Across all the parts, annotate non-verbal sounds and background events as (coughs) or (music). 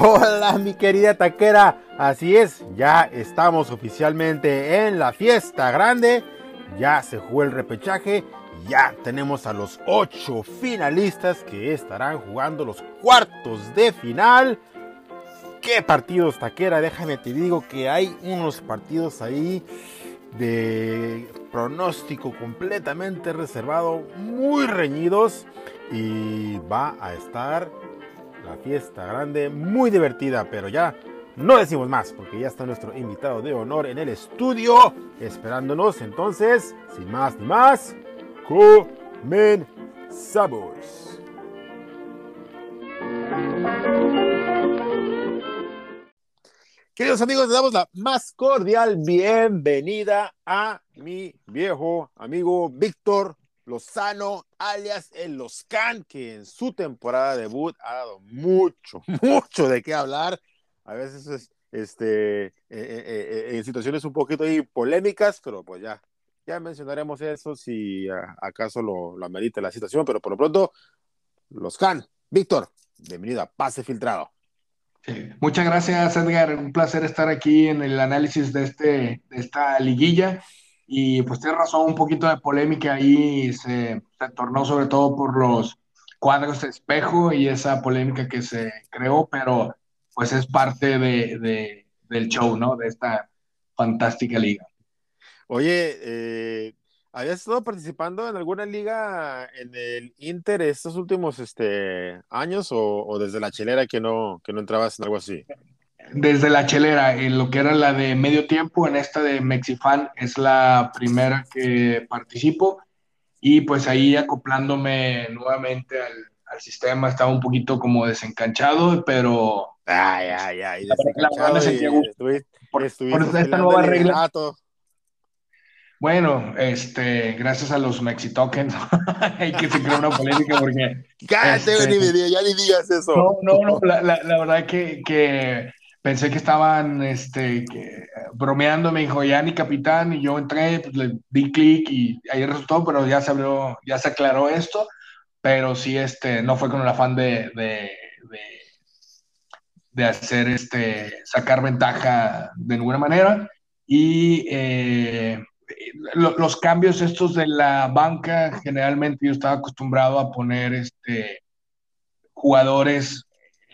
Hola mi querida taquera, así es, ya estamos oficialmente en la fiesta grande, ya se jugó el repechaje, ya tenemos a los ocho finalistas que estarán jugando los cuartos de final. ¿Qué partidos taquera? Déjame te digo que hay unos partidos ahí de pronóstico completamente reservado, muy reñidos y va a estar la fiesta grande, muy divertida, pero ya no decimos más porque ya está nuestro invitado de honor en el estudio esperándonos. Entonces, sin más ni más, comenzamos. Queridos amigos, le damos la más cordial bienvenida a mi viejo amigo Víctor Lozano, alias el Loscan, que en su temporada de debut ha dado mucho, (laughs) mucho de qué hablar. A veces es este, eh, eh, eh, en situaciones un poquito ahí polémicas, pero pues ya, ya mencionaremos eso si acaso lo, lo amerita la situación, pero por lo pronto, Loscan, Víctor, bienvenido a Pase Filtrado. Muchas gracias, Edgar. Un placer estar aquí en el análisis de, este, de esta liguilla. Y pues tienes razón, un poquito de polémica ahí se, se tornó sobre todo por los cuadros de espejo y esa polémica que se creó, pero pues es parte de, de, del show, ¿no? De esta fantástica liga. Oye, eh, ¿habías estado participando en alguna liga en el Inter estos últimos este, años o, o, desde la chilera que no, que no entrabas en algo así? Desde la chelera, en lo que era la de medio tiempo, en esta de Mexifan es la primera que participo y pues ahí acoplándome nuevamente al, al sistema, estaba un poquito como desencanchado, pero... Ay, ay, ay, desencanchado la, y, por, por esta nueva regla. Bueno, este, gracias a los Mexitokens, (laughs) hay que se crea una polémica porque... (laughs) Cállate, este, ya ni digas eso. No, no, no, la, la, la verdad que, que pensé que estaban este, bromeando, me dijo, ya ni capitán, y yo entré, pues, le di clic y ahí resultó, pero ya se abrió, ya se aclaró esto, pero sí, este, no fue con el afán de, de, de, hacer, este, sacar ventaja de ninguna manera, y eh, lo, los cambios estos de la banca, generalmente yo estaba acostumbrado a poner, este, jugadores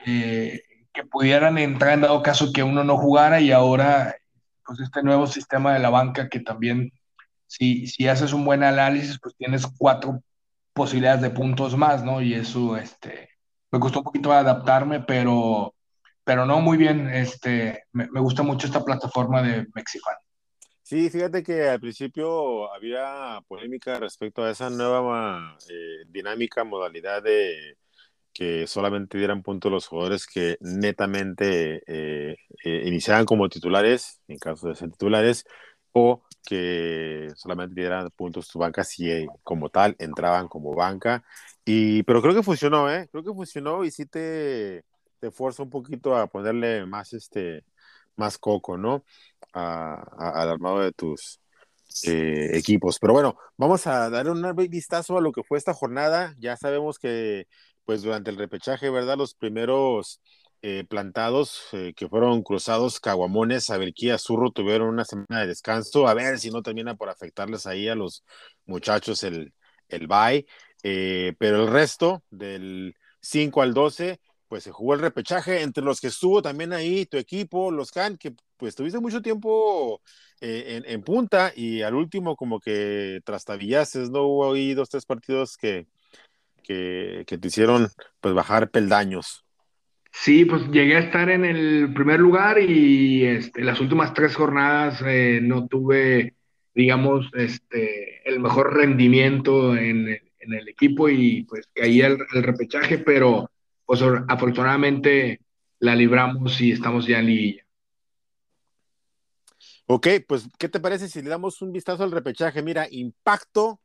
eh, que pudieran entrar en dado caso que uno no jugara y ahora pues este nuevo sistema de la banca que también si, si haces un buen análisis pues tienes cuatro posibilidades de puntos más, ¿no? Y eso este, me costó un poquito adaptarme, pero, pero no, muy bien, este, me, me gusta mucho esta plataforma de Mexifan. Sí, fíjate que al principio había polémica respecto a esa nueva eh, dinámica, modalidad de, que solamente dieran puntos los jugadores que netamente eh, eh, iniciaran como titulares, en caso de ser titulares, o que solamente dieran puntos tu banca si eh, como tal entraban como banca. Y, pero creo que funcionó, ¿eh? Creo que funcionó y sí te, te fuerza un poquito a ponerle más, este, más coco, ¿no? Al armado de tus, eh, equipos. Pero bueno, vamos a dar un vistazo a lo que fue esta jornada. Ya sabemos que pues durante el repechaje, ¿verdad? Los primeros eh, plantados eh, que fueron cruzados, Caguamones, Averquía, Zurro, tuvieron una semana de descanso, a ver si no termina por afectarles ahí a los muchachos el, el bye, eh, pero el resto del 5 al 12, pues se jugó el repechaje, entre los que estuvo también ahí tu equipo, los Can, que pues tuviste mucho tiempo en, en, punta y al último como que trastabillases, ¿no? Hubo ahí dos, tres partidos que que, que te hicieron pues bajar peldaños. Sí, pues llegué a estar en el primer lugar y este, las últimas tres jornadas eh, no tuve, digamos, este, el mejor rendimiento en, en el equipo y pues caí el, el, repechaje, pero pues afortunadamente la libramos y estamos ya en liguilla. Ok, pues, ¿qué te parece si le damos un vistazo al repechaje? Mira, impacto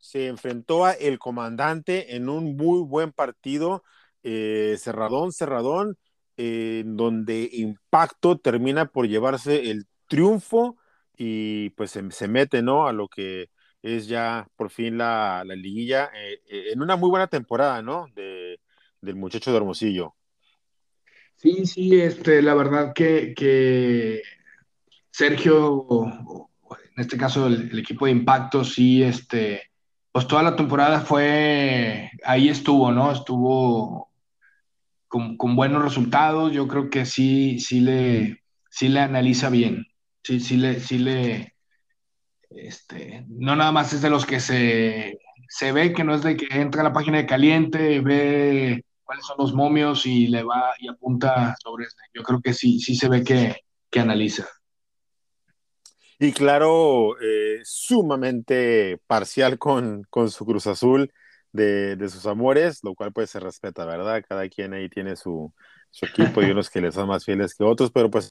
se enfrentó a el comandante en un muy buen partido, eh, cerradón, cerradón, eh, donde Impacto termina por llevarse el triunfo y pues se, se, mete, ¿no? A lo que es ya por fin la, la liguilla, eh, en una muy buena temporada, ¿no? De, del muchacho de Hermosillo. Sí, sí, este, la verdad que, que Sergio, en este caso el, el, equipo de impacto, sí, este, pues toda la temporada fue, ahí estuvo, ¿no? Estuvo con, buenos resultados, yo creo que sí, sí le, sí le analiza bien, sí, sí le, sí le, este, no nada más es de los que se, se ve que no es de que entra a la página de caliente, ve cuáles son los momios y le va y apunta sobre este. Yo creo que sí, sí se ve que, que analiza. Y claro, eh, sumamente parcial con, con, su Cruz Azul de, de, sus amores, lo cual pues se respeta, ¿verdad? Cada quien ahí tiene su, su equipo y unos (laughs) que les son más fieles que otros, pero pues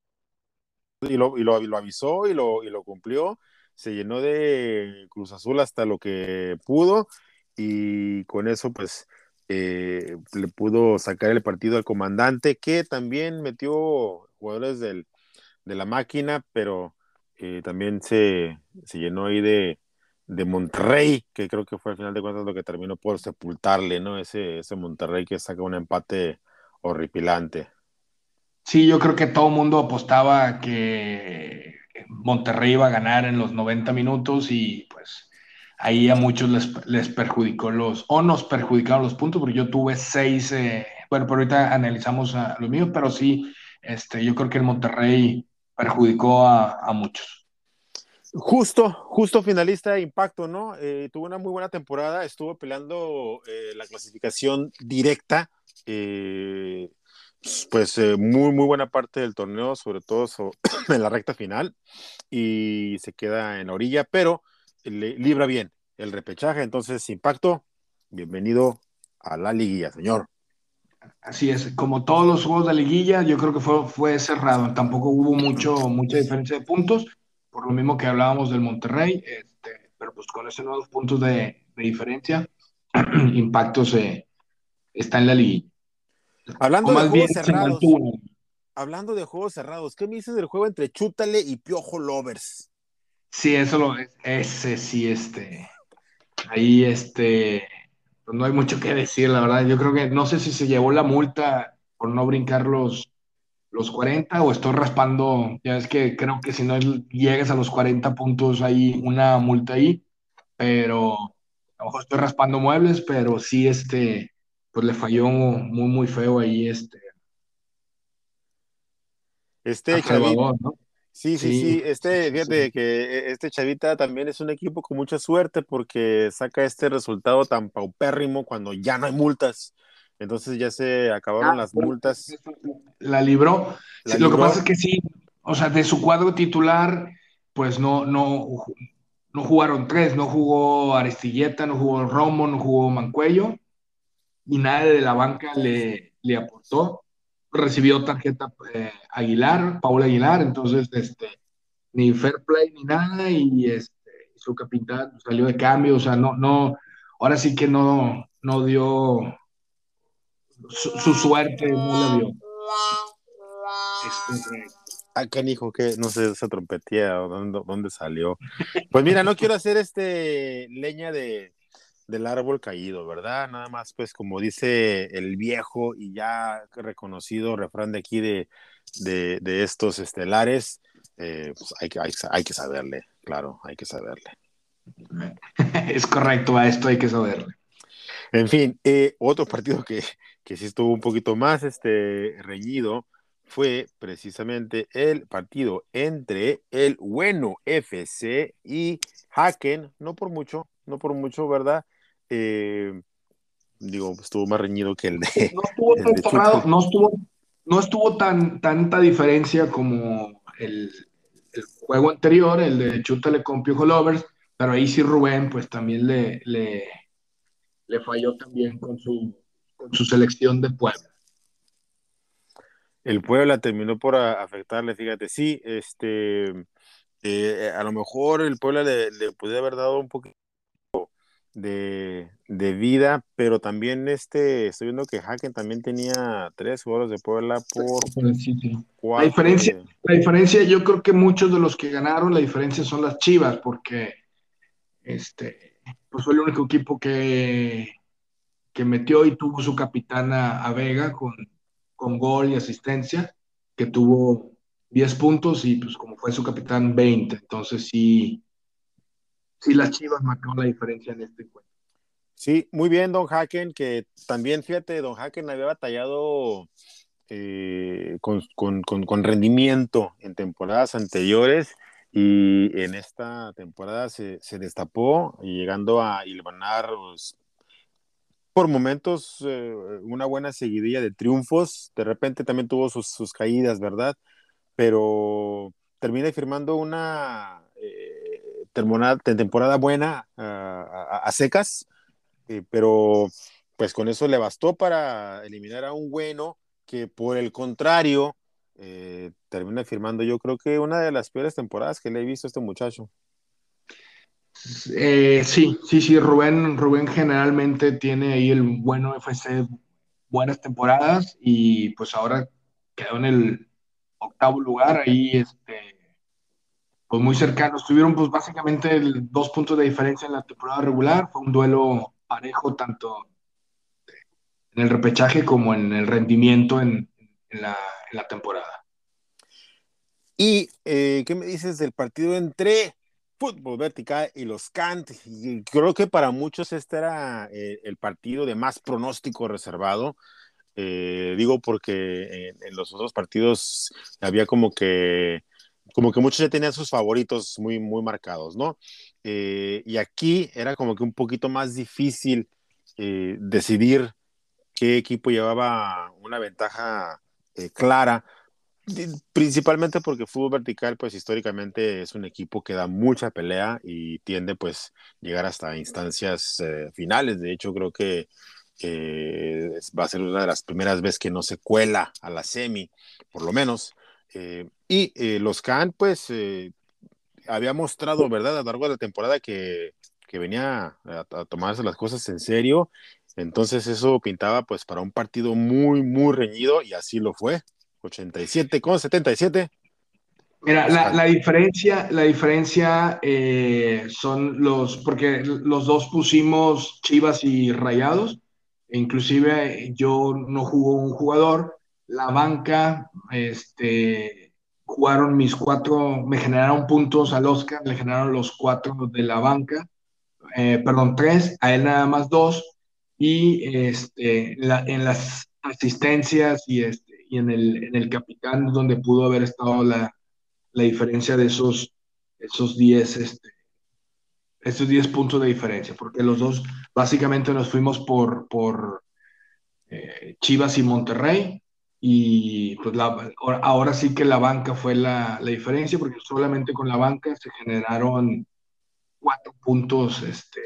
y lo, y lo, y lo avisó y lo, y lo cumplió se llenó de Cruz Azul hasta lo que pudo y con eso pues eh, le pudo sacar el partido al comandante que también metió jugadores del, de la máquina, pero eh, también se, se, llenó ahí de, de, Monterrey, que creo que fue al final de cuentas lo que terminó por sepultarle, ¿no? Ese, ese Monterrey que saca un empate horripilante. Sí, yo creo que todo el mundo apostaba que Monterrey iba a ganar en los 90 minutos y pues ahí a muchos les, les perjudicó los, o nos perjudicaron los puntos, porque yo tuve seis, eh, bueno, por ahorita analizamos a lo mío, pero sí, este, yo creo que el Monterrey perjudicó a, muchos. Justo, justo finalista de impacto, ¿no? Eh, tuvo una muy buena temporada, estuvo peleando eh, la clasificación directa. Eh, pues muy, muy buena parte del torneo, sobre todo (coughs) en la recta final, y se queda en la orilla, pero le, libra bien el repechaje. Entonces, impacto, bienvenido a la liguilla, señor. Así es, como todos los juegos de liguilla, yo creo que fue, fue cerrado, tampoco hubo mucho, mucha diferencia de puntos, por lo mismo que hablábamos del Monterrey, este, pero pues con esos nuevos puntos de, de diferencia, (clears throat) impacto se, está en la liguilla. Hablando de juegos cerrados. Hablando de juegos cerrados, ¿qué me dices del juego entre Chútale y Piojo Lovers? Sí, eso lo ese sí, este. Ahí, este. Pues no hay mucho que decir, la verdad. Yo creo que no sé si se llevó la multa por no brincar los, los 40 o estoy raspando. Ya es que creo que si no llegas a los 40 puntos hay una multa ahí, pero a lo mejor estoy raspando muebles, pero sí, este pues le falló muy, muy feo ahí este. Este chavita, ¿no? Sí, sí, sí, sí, este, fíjate sí. que este chavita también es un equipo con mucha suerte porque saca este resultado tan paupérrimo cuando ya no hay multas. Entonces ya se acabaron ah, las multas. La libró. La sí, libró. Lo que pasa es que sí, o sea, de su cuadro titular, pues no, no, no jugaron tres, no jugó Aristilleta, no jugó Romo, no jugó Mancuello y nadie de la banca le, le aportó. Recibió tarjeta eh, Aguilar, Paula Aguilar, entonces este, ni fair play ni nada, y este, su capitán salió de cambio, o sea, no, no, ahora sí que no, no dio su, su suerte, no la dio. Ah, canijo, que no sé, esa trompetía, ¿dónde, ¿dónde salió? Pues mira, no quiero hacer este leña de, del árbol caído, ¿verdad? Nada más, pues como dice el viejo y ya reconocido refrán de aquí de, de, de estos estelares, eh, pues hay, que, hay, hay, que saberle, claro, hay que saberle. (laughs) Es correcto, a esto hay que saberle. En fin, eh, otro partido que, que sí estuvo un poquito más este, reñido fue precisamente el partido entre el bueno FC y Haken, no por mucho, no por mucho, ¿verdad? Eh, digo, estuvo más reñido que el de. No (laughs) estuvo tan cerrado, no estuvo, no estuvo tan, tanta diferencia como el, el, juego anterior, el de Chútale con Piojo Lovers, pero ahí sí Rubén, pues también le, le, le falló también con su, con su selección de Puebla. El Puebla terminó por afectarle, fíjate, sí, este, eh, a lo mejor el Puebla le, le puede haber dado un poquito de, de, vida, pero también este, estoy viendo que Haken también tenía tres jugadores de Puebla por sí, sí. La diferencia, de... la diferencia, yo creo que muchos de los que ganaron, la diferencia son las Chivas, porque este, pues fue el único equipo que, que metió y tuvo su capitana a Vega con, con gol y asistencia, que tuvo 10 puntos y pues como fue su capitán 20. Entonces sí, sí las Chivas marcaron la diferencia en este encuentro. Sí, muy bien, don Haken, que también, fíjate, don Haken había batallado eh, con, con, con, rendimiento en temporadas anteriores y en esta temporada se, se destapó, llegando a hilvanar pues, por momentos eh, una buena seguidilla de triunfos, de repente también tuvo sus, sus caídas, ¿verdad? Pero termina firmando una eh, temporada, buena a secas eh, pero pues con eso le bastó para eliminar a un bueno que por el contrario eh, termina firmando yo creo que una de las peores temporadas que le he visto a este muchacho. Eh, sí, sí, sí, Rubén, Rubén generalmente tiene ahí el bueno FC buenas temporadas y pues ahora quedó en el octavo lugar ahí este pues muy cercano. Estuvieron pues básicamente dos puntos de diferencia en la temporada regular. Fue un duelo parejo tanto en el repechaje como en el rendimiento en, la, temporada. ¿Y eh, qué me dices del partido entre fútbol vertical y los Kant? Creo que para muchos este era eh, el partido de más pronóstico reservado. Eh, digo porque en, los otros partidos había como que como que muchos ya tenían sus favoritos muy, muy marcados, ¿no? Eh, y aquí era como que un poquito más difícil eh, decidir qué equipo llevaba una ventaja eh, clara, principalmente porque fútbol vertical, pues históricamente es un equipo que da mucha pelea y tiende pues llegar hasta instancias finales. De hecho, creo que va a ser una de las primeras veces que no se cuela a la semi, por lo menos. Y los Can, pues había mostrado, ¿verdad? A lo largo de la temporada que, que venía a, tomarse las cosas en serio. Entonces eso pintaba pues para un partido muy, muy reñido y así lo fue. 87 con 77. Mira, la, la diferencia, la diferencia eh, son los, porque los dos pusimos Chivas y Rayados, e inclusive yo no jugó un jugador, la banca, este, jugaron mis cuatro, me generaron puntos al Oscar, le generaron los cuatro de la banca, eh, perdón, tres, a él nada más dos, y este, en las asistencias y, este, y en, el, en el capitán donde pudo haber estado la, la diferencia de esos, esos diez, este, esos diez puntos de diferencia, porque los dos básicamente nos fuimos por, por eh, Chivas y Monterrey, y pues ahora sí que la banca fue la, la, diferencia, porque solamente con la banca se generaron cuatro puntos, este,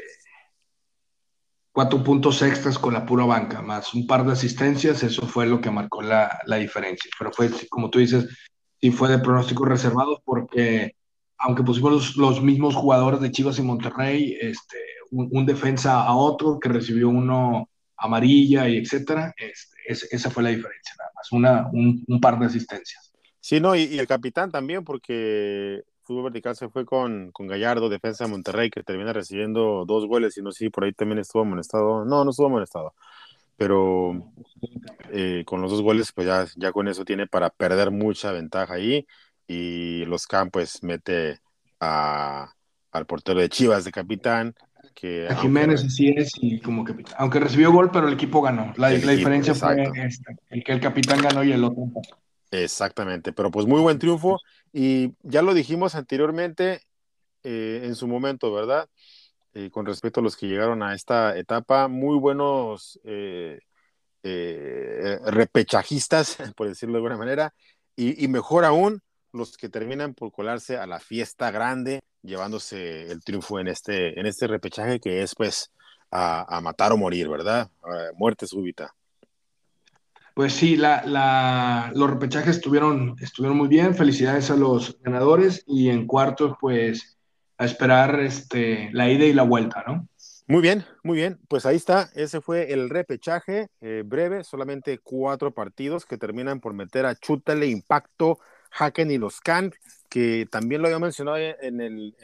cuatro puntos extras con la pura banca, más un par de asistencias, eso fue lo que marcó la, la diferencia. Pero fue, como tú dices, sí fue de pronósticos reservados, porque aunque pusimos los, los mismos jugadores de Chivas y Monterrey, este, un defensa a otro que recibió uno amarilla y etcétera, este, esa fue la diferencia, una, un, par de asistencias. Sí, no, y, el capitán también, porque Fútbol Vertical se fue con, con, Gallardo, defensa de Monterrey, que termina recibiendo dos goles, y no sé si por ahí también estuvo amonestado, no, no estuvo amonestado, pero eh, con los dos goles, pues ya, ya con eso tiene para perder mucha ventaja ahí, y los Campos mete a, al portero de Chivas de capitán, que a Jiménez así es y como capitán. Aunque recibió gol, pero el equipo ganó. La, diferencia fue el que el capitán ganó y el otro. Exactamente, pero pues muy buen triunfo y ya lo dijimos anteriormente eh, en su momento, ¿verdad? Eh, con respecto a los que llegaron a esta etapa, muy buenos eh, repechajistas, (laughs) por decirlo de alguna manera, y, y mejor aún los que terminan por colarse a la fiesta grande llevándose el triunfo en este, en este repechaje que es pues a, matar o morir, ¿verdad? muerte súbita. Pues sí, la, la, los repechajes estuvieron, estuvieron muy bien. Felicidades a los ganadores y en cuartos, pues a esperar este, la ida y la vuelta, ¿no? Muy bien, muy bien. Pues ahí está. Ese fue el repechaje eh, breve, solamente cuatro partidos que terminan por meter a Chútale, Impacto, Haken y los Can que también lo había mencionado en el,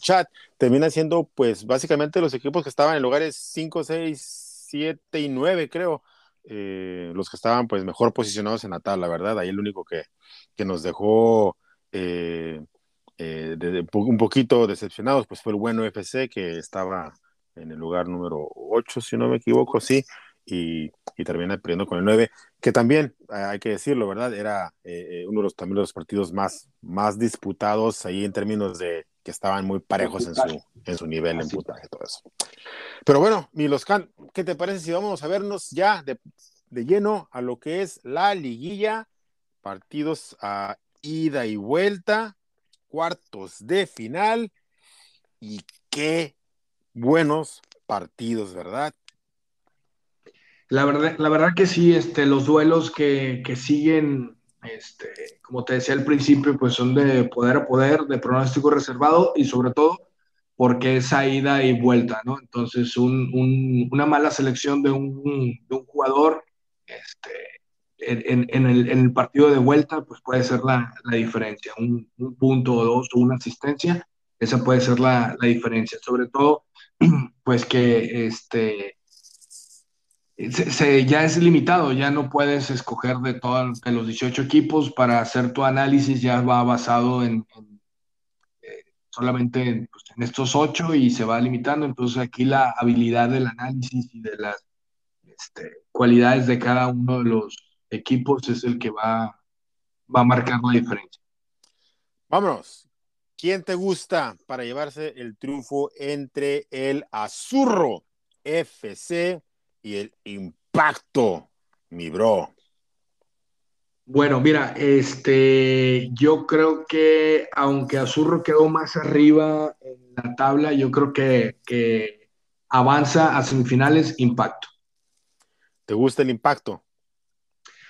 chat, termina siendo pues básicamente los equipos que estaban en lugares 5, 6, 7 y 9 creo, eh, los que estaban pues mejor posicionados en la tabla, ¿verdad? Ahí el único que, que nos dejó eh, eh, un poquito decepcionados pues fue el bueno FC que estaba en el lugar número 8, si no me equivoco, sí, y, y termina perdiendo con el 9, que también, hay que decirlo, ¿verdad? Era uno de los, también los partidos más, más disputados ahí en términos de que estaban muy parejos en su, en su nivel en puntaje, todo eso. Pero bueno, Miloscan, ¿qué te parece si vamos a vernos ya de, de lleno a lo que es la liguilla? Partidos a ida y vuelta, cuartos de final y qué buenos partidos, ¿verdad? La verdad, la verdad que sí, este, los duelos que, que siguen este, como te decía al principio, pues son de poder a poder, de pronóstico reservado y sobre todo porque es ida y vuelta, ¿no? Entonces, una mala selección de un, jugador este, en, el, partido de vuelta, pues puede ser la, diferencia. Un, punto o dos o una asistencia, esa puede ser la, la diferencia. Sobre todo, (clears throat) pues que este, se, ya es limitado, ya no puedes escoger de todos los 18 equipos para hacer tu análisis, ya va basado en, eh, solamente pues, en, estos 8 y se va limitando, entonces aquí la habilidad del análisis y de las este, cualidades de cada uno de los equipos es el que va, va a marcar la diferencia. Vámonos. ¿Quién te gusta para llevarse el triunfo entre el Azurro FC y el impacto, mi bro. Bueno, mira, este, yo creo que aunque Azurro quedó más arriba en la tabla, yo creo que, que avanza a semifinales impacto. ¿Te gusta el impacto?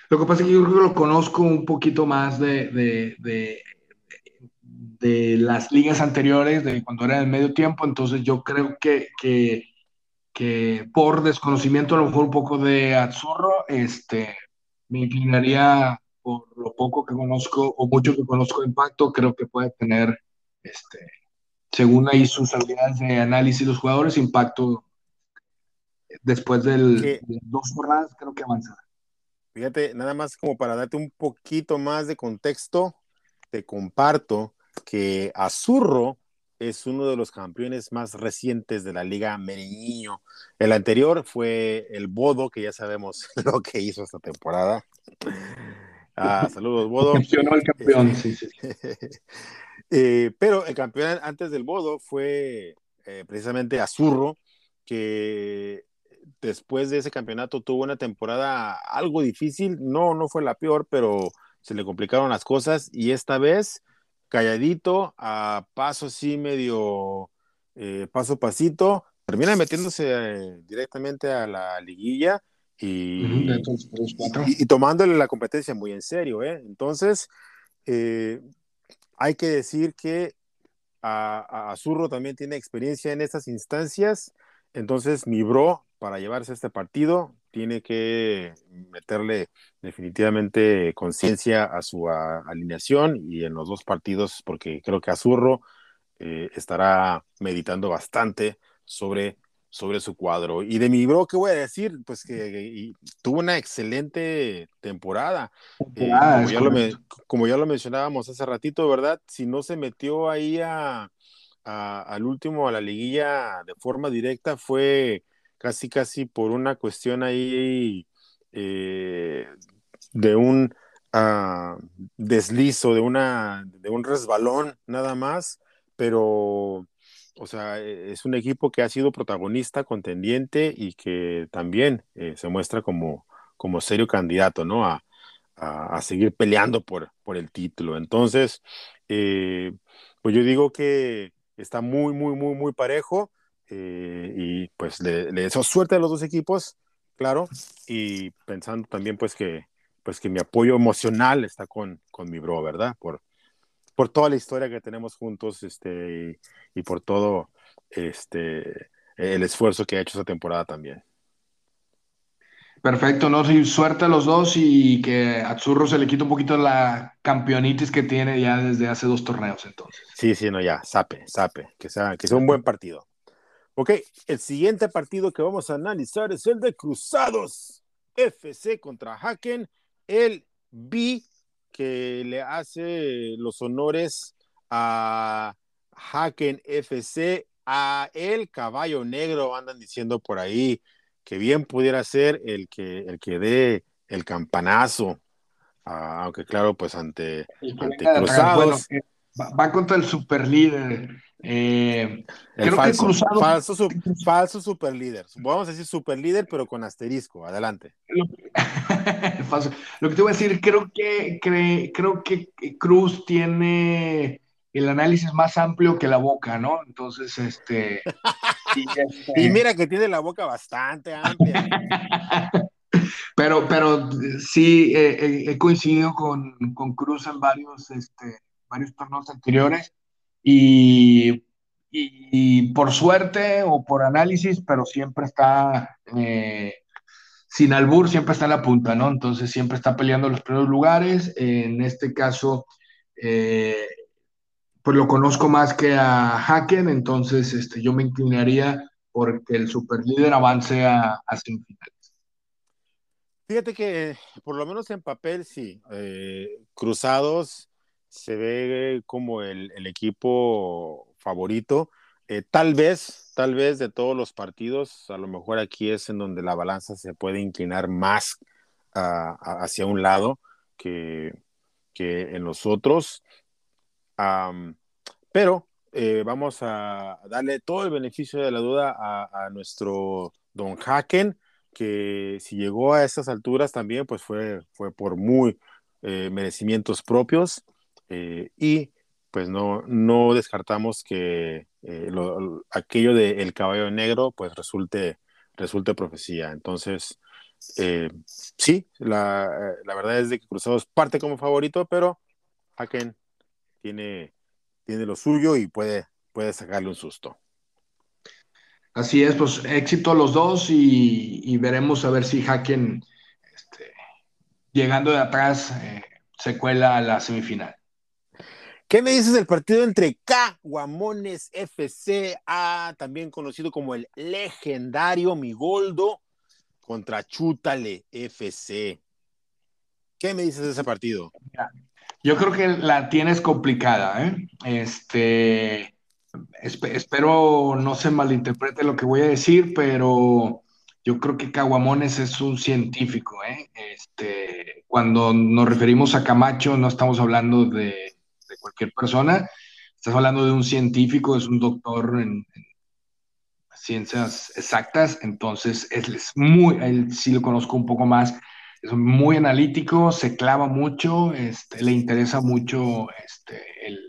Lo que pasa es que yo creo que lo conozco un poquito más de, de, de, de las ligas anteriores, de cuando era en medio tiempo, entonces yo creo que, que que por desconocimiento, a lo mejor un poco de Azurro, este, me inclinaría por lo poco que conozco o mucho que conozco de impacto, creo que puede tener, este, según ahí sus habilidades de análisis los jugadores, impacto después del, de dos jornadas, creo que avanzará. Fíjate, nada más como para darte un poquito más de contexto, te comparto que Azurro es uno de los campeones más recientes de la Liga Meriño. El anterior fue el Bodo, que ya sabemos (laughs) lo que hizo esta temporada. Ah, saludos, Bodo. Mencionó el campeón, sí, sí. (laughs) Eh, pero el campeón antes del Bodo fue eh, precisamente Azurro, que después de ese campeonato tuvo una temporada algo difícil. No, no fue la peor, pero se le complicaron las cosas y esta vez calladito, a paso así medio, eh, paso a pasito, termina metiéndose eh, directamente a la liguilla y, y, tomándole la competencia muy en serio. ¿eh? Entonces, hay que decir que a, a Zurro también tiene experiencia en estas instancias. Entonces, mi bro, para llevarse este partido, tiene que meterle definitivamente conciencia a su alineación y en los dos partidos, porque creo que Azurro eh, estará meditando bastante sobre, sobre su cuadro. Y de mi bro, ¿qué voy a decir? Pues que tuvo una excelente temporada. Eh, como, ya lo como, ya lo mencionábamos hace ratito, ¿verdad? Si no se metió ahí a, al último, a la liguilla de forma directa, fue casi casi por una cuestión ahí eh, de un uh, deslizo, de, una, de un resbalón nada más, pero, o sea, e, es un equipo que ha sido protagonista, contendiente y que también eh, se muestra como, como serio candidato, ¿no? A, a, seguir peleando por, por el título. Entonces, eh, pues yo digo que está muy, muy, muy, muy parejo. Eh, y pues le, le, deseo suerte a los dos equipos, claro, y pensando también pues que, pues que mi apoyo emocional está con, con mi bro, ¿verdad? Por, por toda la historia que tenemos juntos este, y, por todo este, el esfuerzo que ha hecho esta temporada también. Perfecto, ¿no? Sí, suerte a los dos y que a Zurro se le quita un poquito la campeonitis que tiene ya desde hace dos torneos entonces. Sí, sí, no, ya, sape, sape, que sea, que sea un buen partido. Ok, el siguiente partido que vamos a analizar es el de Cruzados FC contra Haken, el B que le hace los honores a Haken FC, a el caballo negro, andan diciendo por ahí, que bien pudiera ser el que, el que dé el campanazo, ah, aunque claro, pues ante, Cruzados. Va, contra el super líder. Eh, el falso, falso, falso super líder. Vamos a decir super líder, pero con asterisco. Adelante. (laughs) Lo que te voy a decir, creo que, creo que Cruz tiene el análisis más amplio que la boca, ¿no? Entonces, este. (laughs) este y, mira que tiene la boca bastante amplia. (laughs) pero, pero sí he coincidido con, con, Cruz en varios, este, varios torneos anteriores y, y, por suerte o por análisis, pero siempre está eh, sin albur, siempre está en la punta, ¿no? Entonces siempre está peleando los primeros lugares. En este caso, eh, pues lo conozco más que a Haken, entonces este, yo me inclinaría porque el superlíder avance a, semifinales. Fíjate que por lo menos en papel sí, eh, Cruzados se ve como el, equipo favorito. Eh, tal vez, tal vez de todos los partidos, a lo mejor aquí es en donde la balanza se puede inclinar más hacia un lado que, que en los otros pero eh, vamos a darle todo el beneficio de la duda a, nuestro Don Haken, que si llegó a esas alturas también, pues fue, fue por muy eh, merecimientos propios eh, y pues no, no descartamos que aquello del el caballo negro pues resulte, resulte profecía. Entonces, sí, la, la, verdad es de que Cruzados parte como favorito, pero Haken tiene, tiene lo suyo y puede, puede sacarle un susto. Así es, pues éxito los dos y, veremos a ver si Haken, este, llegando de atrás, eh, se cuela a la semifinal. ¿Qué me dices del partido entre Caguamones FC, también conocido como el legendario Migoldo, contra Chútale FC? ¿Qué me dices de ese partido? Yo creo que la tienes complicada, ¿eh? Este, espero no se malinterprete lo que voy a decir, pero yo creo que Caguamones es un científico, ¿eh? Este, cuando nos referimos a Camacho, no estamos hablando de, persona, estás hablando de un científico, es un doctor en, ciencias exactas, entonces es, es muy, él sí lo conozco un poco más es muy analítico, se clava mucho, este, le interesa mucho este, el,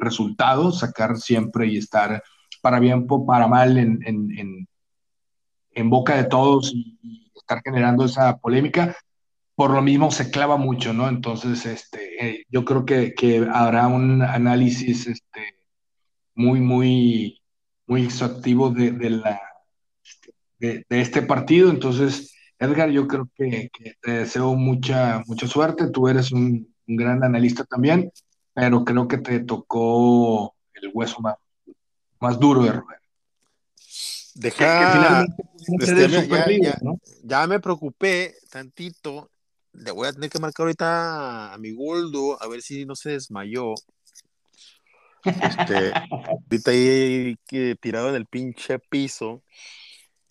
resultado, sacar siempre y estar para bien o para mal en, en, boca de todos y, estar generando esa polémica. Por lo mismo se clava mucho, ¿no? Entonces, este, eh, yo creo que, habrá un análisis este, muy, muy, muy exhaustivo de, la, de, de este partido. Entonces, Edgar, yo creo que, te deseo mucha, mucha suerte. Tú eres un, gran analista también, pero creo que te tocó el hueso más, más duro de roer. Deja, este, ya, me preocupé tantito. Le voy a tener que marcar ahorita a mi Goldo, a ver si no se desmayó. Este, (laughs) ahorita ahí tirado en el pinche piso.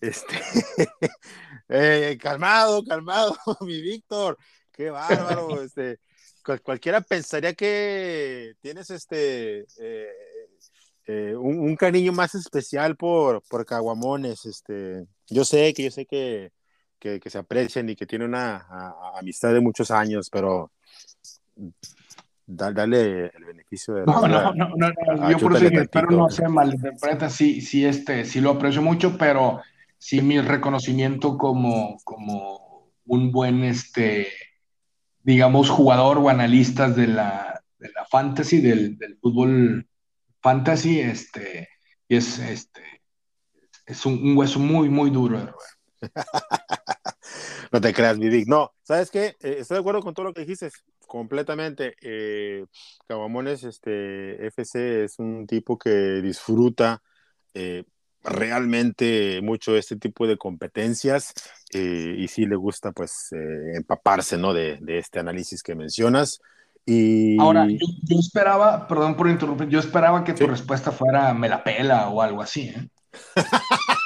Este, (laughs) eh, calmado, calmado, (laughs) mi Víctor, qué bárbaro. Este, cualquiera pensaría que tienes este eh, eh, un, cariño más especial por, por Caguamones. Este, yo sé que yo sé que, que, se aprecian y que tiene una amistad de muchos años, pero dale el beneficio de no, no, no, no, yo por eso espero no se malinterpreta, sí, sí, este, sí lo aprecio mucho, pero sí mi reconocimiento como, como un buen, este, digamos, jugador o analista de la, de la fantasy, del, del, fútbol fantasy, este, y es, este, es un, hueso muy, muy duro de (laughs) no te creas, Vivic. No, ¿sabes qué? Eh, estoy de acuerdo con todo lo que dijiste, completamente. Eh, Cabamones, este, FC es un tipo que disfruta. Eh, realmente mucho este tipo de competencias y sí le gusta pues empaparse, ¿no? De, de, este análisis que mencionas. Y... Ahora, yo, esperaba, perdón por interrumpir, yo esperaba que tu respuesta fuera me la pela o algo así. (laughs)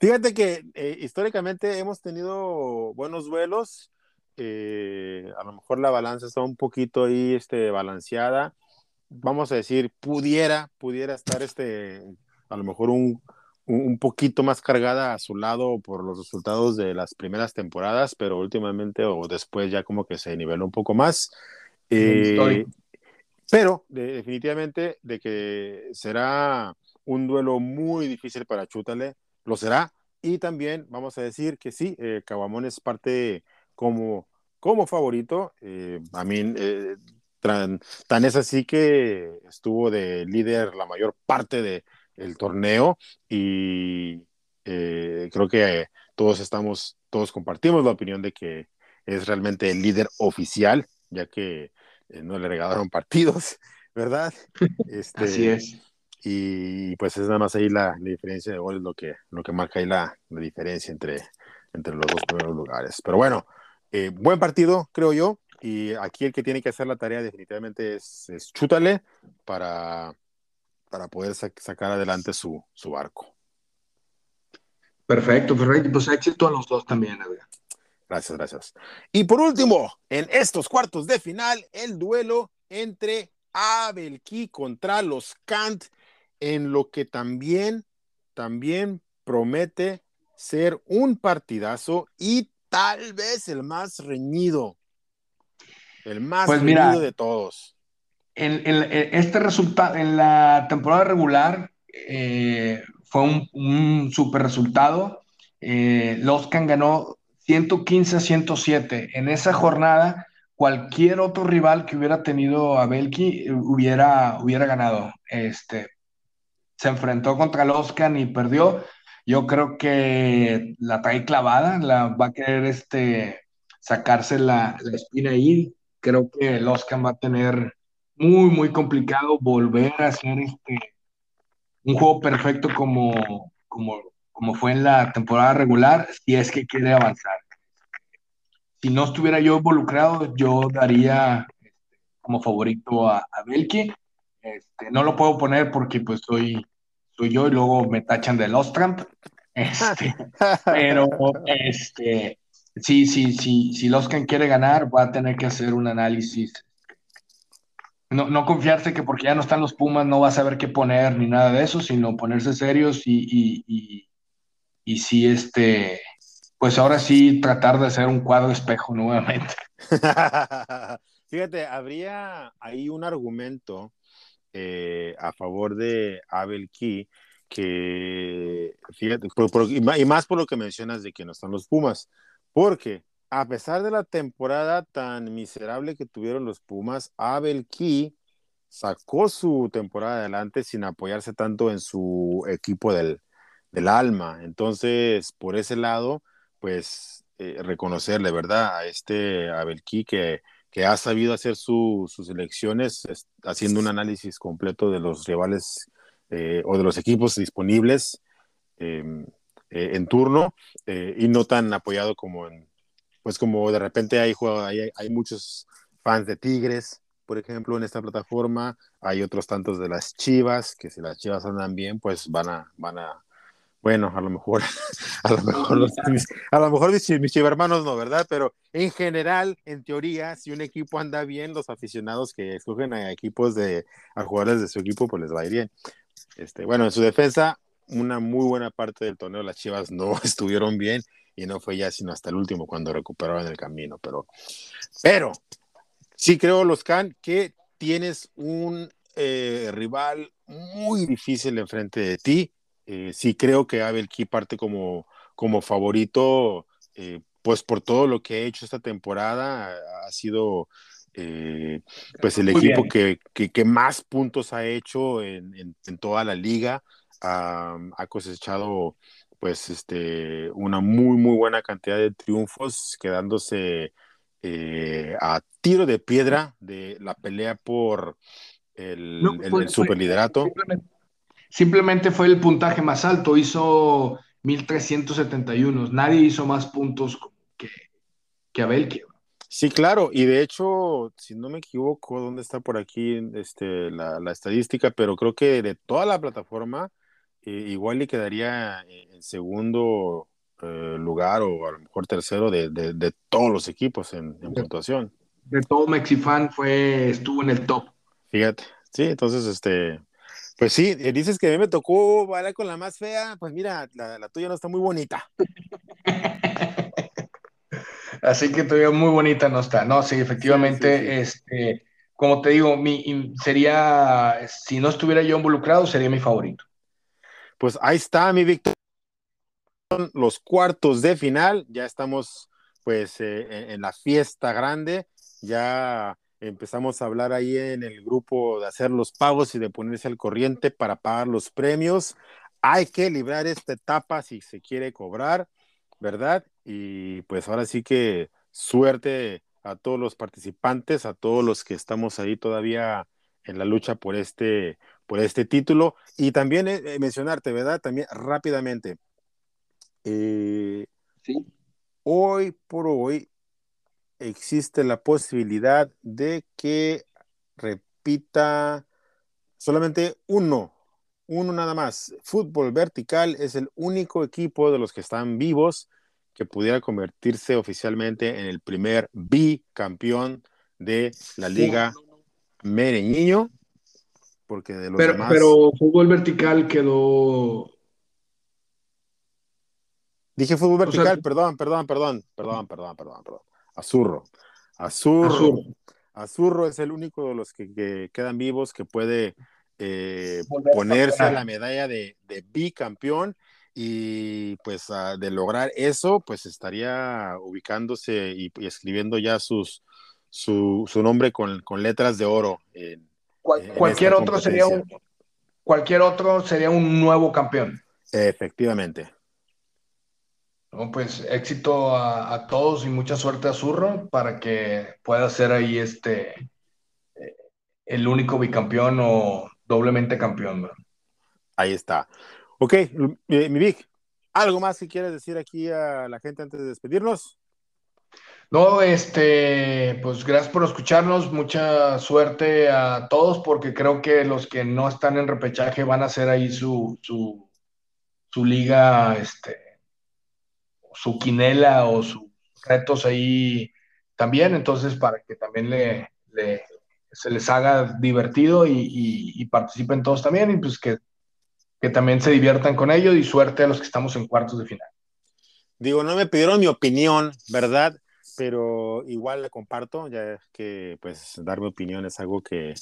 ¿eh? Fíjate que históricamente hemos tenido buenos duelos. a lo mejor la balanza está un poquito ahí este, balanceada. Vamos a decir, pudiera, pudiera estar este, a lo mejor un, un, poquito más cargada a su lado por los resultados de las primeras temporadas, pero últimamente o después ya como que se niveló un poco más. Eh, pero definitivamente de que será un duelo muy difícil para Chútale, lo será. Y también vamos a decir que sí, eh, Caguamón es parte como, como favorito. Eh, a mí, eh, tan, tan, es así que estuvo de líder la mayor parte de, el torneo y eh, creo que todos estamos, todos compartimos la opinión de que es realmente el líder oficial, ya que eh, no le regalaron (laughs) partidos, ¿verdad? Este, Así es. Y pues es nada más ahí la, diferencia de goles lo que, lo que marca ahí la, la, diferencia entre, entre los dos primeros lugares. Pero bueno, eh, buen partido, creo yo. Y aquí el que tiene que hacer la tarea definitivamente es, es chútale para para poder sacar adelante su, su barco. Perfecto, perfecto. Pues éxito a los dos también, Adrián. Gracias, gracias. Y por último, en estos cuartos de final, el duelo entre Abelki contra los Kant, en lo que también, también promete ser un partidazo y tal vez el más reñido, el más pues reñido de todos en, este resultado, en la temporada regular, eh, fue un, un, super resultado. Eh, Loscan ganó 115 a 107. En esa jornada, cualquier otro rival que hubiera tenido a Belki hubiera, hubiera ganado. Este, se enfrentó contra Loscan y perdió. Yo creo que la trae clavada, la va a querer este, sacarse la, la espina ahí. Creo que Loscan va a tener muy, muy complicado volver a hacer este, un juego perfecto como, como, como fue en la temporada regular, si es que quiere avanzar. Si no estuviera yo involucrado, yo daría este, como favorito a, a. Este, no lo puedo poner porque pues soy, soy yo y luego me tachan de Lost Trump. Este, (laughs) pero este, sí, sí, sí, si Loscan quiere ganar, va a tener que hacer un análisis no, no confiarse que porque ya no están los Pumas no va a saber qué poner ni nada de eso, sino ponerse serios y, y, y, y sí, este, pues ahora sí tratar de hacer un cuadro espejo nuevamente. (laughs) Fíjate, habría ahí un argumento eh, a favor de Abel Key que, fíjate, y más por lo que mencionas de que no están los Pumas, porque a pesar de la temporada tan miserable que tuvieron los Pumas, Abel Key sacó su temporada adelante sin apoyarse tanto en su equipo del, alma. Entonces, por ese lado, pues eh, reconocerle, ¿verdad? A este Abel Key que, que ha sabido hacer sus elecciones, haciendo un análisis completo de los rivales eh, o de los equipos disponibles em, eh, en turno y no tan apoyado como en pues como de repente hay, hay, hay muchos fans de Tigres, por ejemplo, en esta plataforma, hay otros tantos de las Chivas, que si las Chivas andan bien, pues van a, van a, bueno, a lo mejor, (laughs) a lo mejor, a lo mejor mis, mis hermanos no, ¿verdad? Pero en general, en teoría, si un equipo anda bien, los aficionados que escogen a equipos de, a jugadores de su equipo, pues les va a ir bien. Este, bueno, en su defensa, una muy buena parte del torneo las Chivas no (laughs) estuvieron bien y no fue ya sino hasta el último cuando recuperaron el camino, pero, pero sí creo, los Can, que tienes un eh, rival muy difícil enfrente de ti. Eh, sí creo que Abel Key parte como, como favorito, eh, pues por todo lo que ha hecho esta temporada, ha sido pues el equipo que, que, más puntos ha hecho en, en, toda la liga. ha cosechado pues este, una muy, muy buena cantidad de triunfos, quedándose eh, a tiro de piedra de la pelea por el, superliderato. Simplemente fue el puntaje más alto, hizo 1371. Nadie hizo más puntos que, que Abel. Sí, claro, y de hecho, si no me equivoco, ¿dónde está por aquí este, la, estadística? Pero creo que de toda la plataforma, eh, igual le quedaría en segundo eh, lugar o a lo mejor tercero de, de, todos los equipos en, puntuación. De todo Mexifan fue, estuvo en el top. Fíjate, sí, entonces, este, pues sí, eh, dices que a mí me tocó bailar con la más fea, pues mira, la, la tuya no está muy bonita. (laughs) Así que todavía muy bonita no está. No, sí, efectivamente, este, como te digo, mi, sería, si no estuviera yo involucrado, sería mi favorito. Pues ahí está, mi Víctor. Los cuartos de final, ya estamos pues eh, en la fiesta grande, ya empezamos a hablar ahí en el grupo de hacer los pagos y de ponerse al corriente para pagar los premios. Hay que librar esta etapa si se quiere cobrar, ¿verdad? Y pues ahora sí que suerte a todos los participantes, a todos los que estamos ahí todavía en la lucha por este, por este título. Y también eh, eh, mencionarte, ¿verdad? También rápidamente. Eh, sí. Hoy por hoy existe la posibilidad de que repita solamente uno, uno nada más. Fútbol Vertical es el único equipo de los que están vivos que pudiera convertirse oficialmente en el primer bicampeón de la Liga Mereñiño, porque de los pero, demás... Pero fútbol vertical quedó... Dije fútbol vertical, perdón, perdón, perdón, perdón, perdón, perdón, perdón. Azurro. Azurro. Azurro. es el único de los que, quedan vivos que puede eh, ponerse a la medalla de, de bicampeón y pues de lograr eso, pues estaría ubicándose y, escribiendo ya sus, su, su nombre con, con, letras de oro. En, cualquier otro sería un cualquier otro sería un nuevo campeón. Efectivamente. Pues éxito a, todos y mucha suerte a Zurro para que pueda ser ahí este eh, el único bicampeón o doblemente campeón. Ahí está. Ok, mi, Vic, ¿algo más que quieres decir aquí a la gente antes de despedirnos? No, este, pues gracias por escucharnos, mucha suerte a todos, porque creo que los que no están en repechaje van a hacer ahí su, su, su liga, este, su quinela o sus retos ahí también, entonces para que también le, se les haga divertido y, participen todos también, y pues que que también se diviertan con ello y suerte a los que estamos en cuartos de final. Digo, no me pidieron mi opinión, ¿verdad? Pero igual la comparto, ya que pues dar mi opinión es algo que,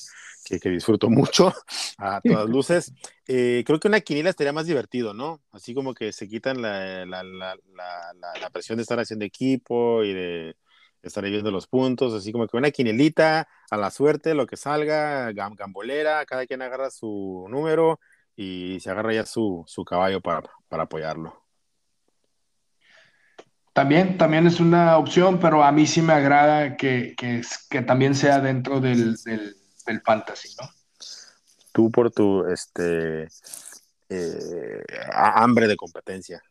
que, disfruto (laughs) mucho a todas (laughs) luces. Eh, creo que una quiniela estaría más divertido, ¿no? Así como que se quitan la, la, la, la presión de estar haciendo equipo y de estar viendo los puntos, así como que una quinelita a la suerte, lo que salga, gambolera, cada quien agarra su número y se agarra ya su, caballo para, apoyarlo. También, también es una opción, pero a mí sí me agrada que, que, también sea dentro del, fantasy, ¿no? Tú por tu este eh, hambre de competencia.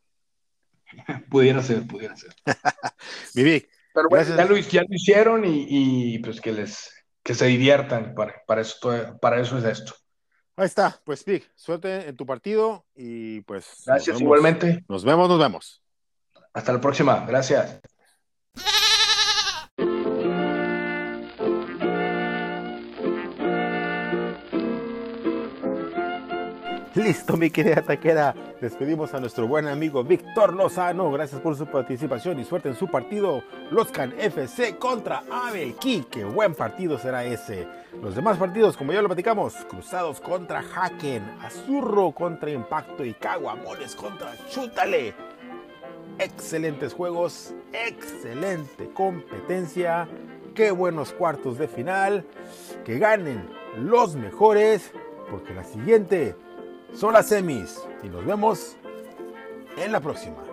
(laughs) pudiera ser, pudiera ser. (laughs) Vivi. Pero bueno, ya lo, hicieron y, pues que les que se diviertan. Para, para, eso, para eso es esto. Ahí está, pues Pig, suerte en tu partido y pues. Gracias igualmente. Nos vemos, nos vemos. Hasta la próxima, gracias. Listo, mi querida taquera. Despedimos a nuestro buen amigo Víctor Lozano. Gracias por su participación y suerte en su partido. Loscan FC contra Abelki. Qué buen partido será ese. Los demás partidos, como ya lo platicamos, Cruzados contra Haken, Azurro contra Impacto y Caguamones contra Chútale. Excelentes juegos, excelente competencia. Qué buenos cuartos de final. Que ganen los mejores, porque la siguiente son las semis y nos vemos en la próxima.